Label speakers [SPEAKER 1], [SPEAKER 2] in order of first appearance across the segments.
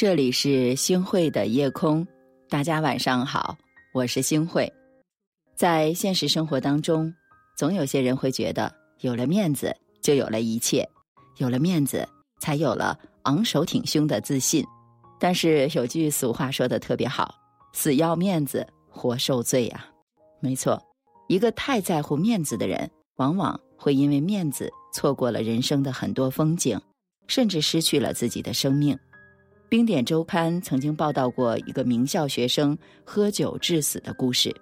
[SPEAKER 1] 这里是星汇的夜空，大家晚上好，我是星汇。在现实生活当中，总有些人会觉得，有了面子就有了一切，有了面子才有了昂首挺胸的自信。但是有句俗话说的特别好：“死要面子，活受罪呀。”没错，一个太在乎面子的人，往往会因为面子错过了人生的很多风景，甚至失去了自己的生命。冰点周刊曾经报道过一个名校学生喝酒致死的故事。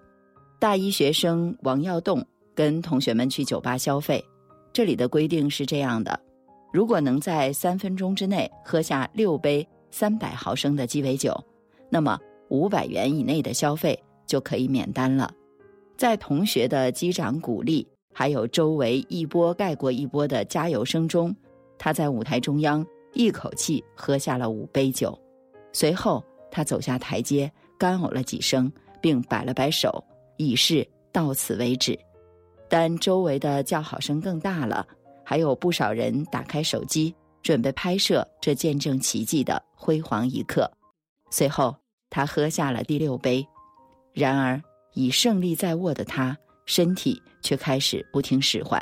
[SPEAKER 1] 大一学生王耀栋跟同学们去酒吧消费，这里的规定是这样的：如果能在三分钟之内喝下六杯三百毫升的鸡尾酒，那么五百元以内的消费就可以免单了。在同学的击掌鼓励，还有周围一波盖过一波的加油声中，他在舞台中央。一口气喝下了五杯酒，随后他走下台阶，干呕了几声，并摆了摆手，以示到此为止。但周围的叫好声更大了，还有不少人打开手机准备拍摄这见证奇迹的辉煌一刻。随后他喝下了第六杯，然而已胜利在握的他，身体却开始不听使唤，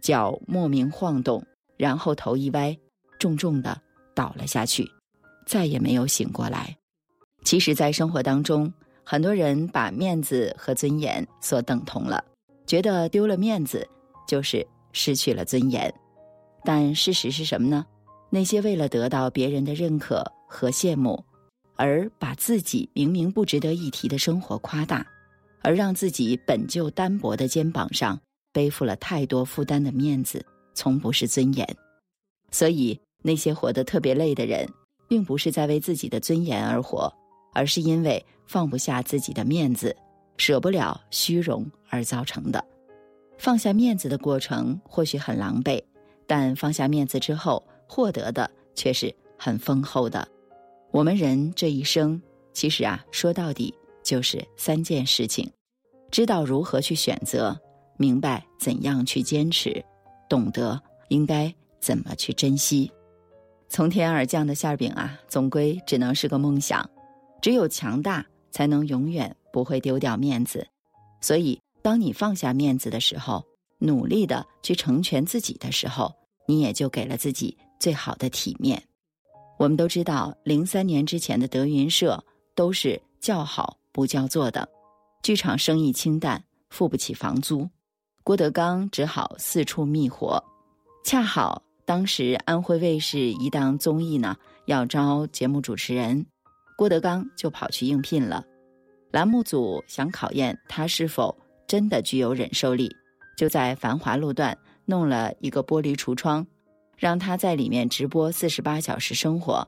[SPEAKER 1] 脚莫名晃动，然后头一歪。重重的倒了下去，再也没有醒过来。其实，在生活当中，很多人把面子和尊严所等同了，觉得丢了面子就是失去了尊严。但事实是什么呢？那些为了得到别人的认可和羡慕，而把自己明明不值得一提的生活夸大，而让自己本就单薄的肩膀上背负了太多负担的面子，从不是尊严。所以。那些活得特别累的人，并不是在为自己的尊严而活，而是因为放不下自己的面子，舍不了虚荣而造成的。放下面子的过程或许很狼狈，但放下面子之后获得的却是很丰厚的。我们人这一生，其实啊，说到底就是三件事情：知道如何去选择，明白怎样去坚持，懂得应该怎么去珍惜。从天而降的馅饼啊，总归只能是个梦想。只有强大，才能永远不会丢掉面子。所以，当你放下面子的时候，努力的去成全自己的时候，你也就给了自己最好的体面。我们都知道，零三年之前的德云社都是叫好不叫座的，剧场生意清淡，付不起房租，郭德纲只好四处觅活，恰好。当时安徽卫视一档综艺呢要招节目主持人，郭德纲就跑去应聘了。栏目组想考验他是否真的具有忍受力，就在繁华路段弄了一个玻璃橱窗，让他在里面直播四十八小时生活，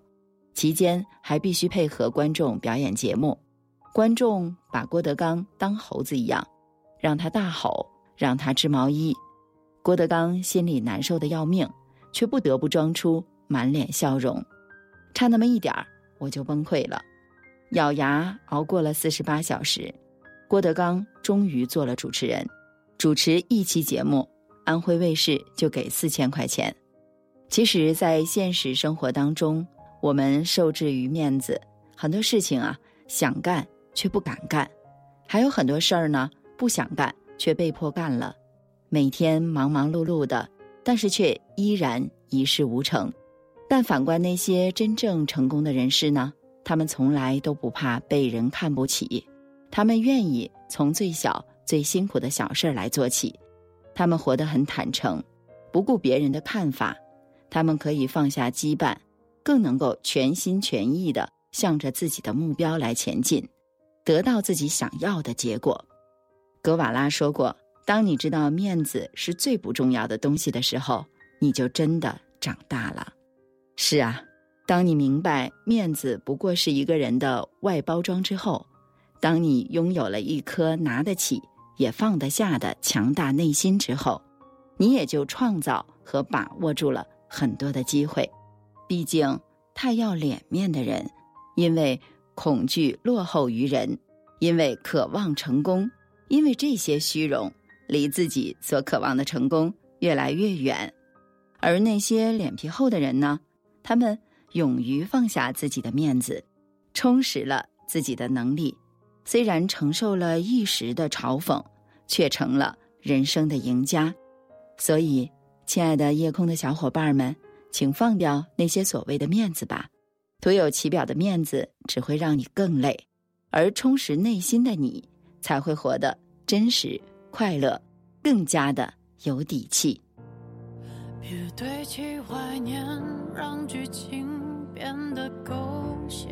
[SPEAKER 1] 期间还必须配合观众表演节目。观众把郭德纲当猴子一样，让他大吼，让他织毛衣，郭德纲心里难受的要命。却不得不装出满脸笑容，差那么一点儿我就崩溃了。咬牙熬过了四十八小时，郭德纲终于做了主持人，主持一期节目，安徽卫视就给四千块钱。其实，在现实生活当中，我们受制于面子，很多事情啊想干却不敢干，还有很多事儿呢不想干却被迫干了，每天忙忙碌碌的。但是却依然一事无成，但反观那些真正成功的人士呢？他们从来都不怕被人看不起，他们愿意从最小、最辛苦的小事儿来做起，他们活得很坦诚，不顾别人的看法，他们可以放下羁绊，更能够全心全意的向着自己的目标来前进，得到自己想要的结果。格瓦拉说过。当你知道面子是最不重要的东西的时候，你就真的长大了。是啊，当你明白面子不过是一个人的外包装之后，当你拥有了一颗拿得起也放得下的强大内心之后，你也就创造和把握住了很多的机会。毕竟，太要脸面的人，因为恐惧落后于人，因为渴望成功，因为这些虚荣。离自己所渴望的成功越来越远，而那些脸皮厚的人呢？他们勇于放下自己的面子，充实了自己的能力。虽然承受了一时的嘲讽，却成了人生的赢家。所以，亲爱的夜空的小伙伴们，请放掉那些所谓的面子吧。徒有其表的面子只会让你更累，而充实内心的你才会活得真实、快乐，更加的有底气。
[SPEAKER 2] 别堆砌怀念，让剧情变得狗血。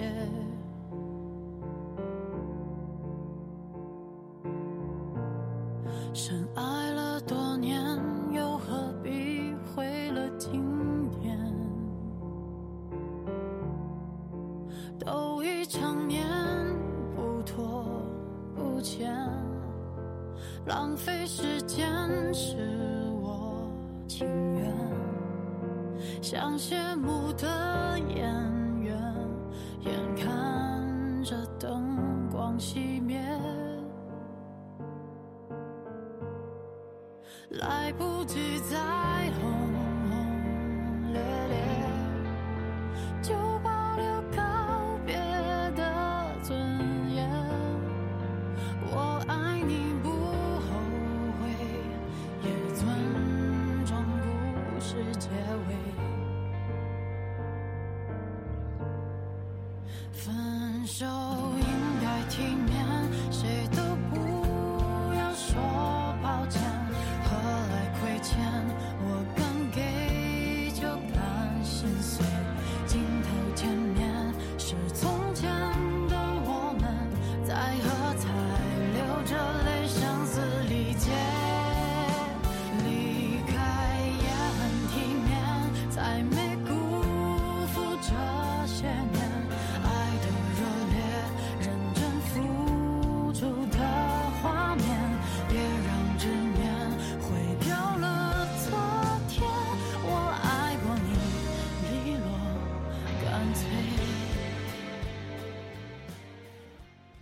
[SPEAKER 2] 深爱浪费时间是我情愿。像谢幕的演员，眼看着灯光熄灭，来不及再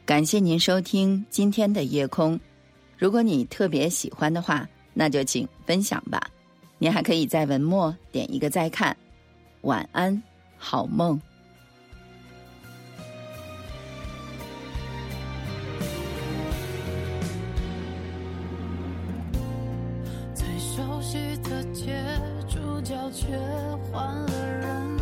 [SPEAKER 1] 感谢您收听今天的夜空。如果你特别喜欢的话，那就请分享吧。您还可以在文末点一个再看。晚安，好梦。
[SPEAKER 2] 最熟悉的街，主角却换了人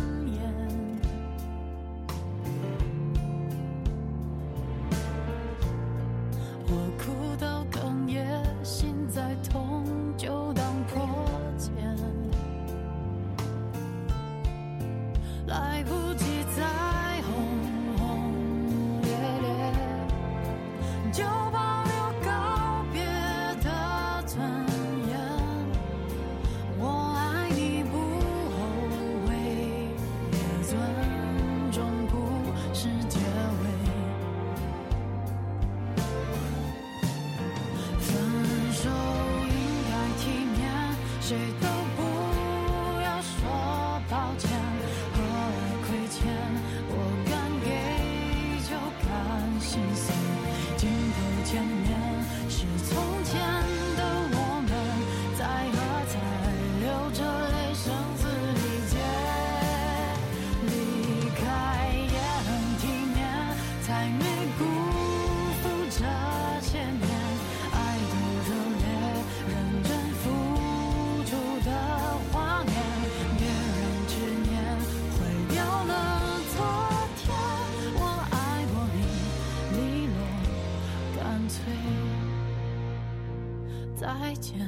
[SPEAKER 2] 再见，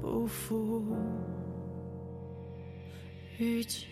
[SPEAKER 2] 不负遇见。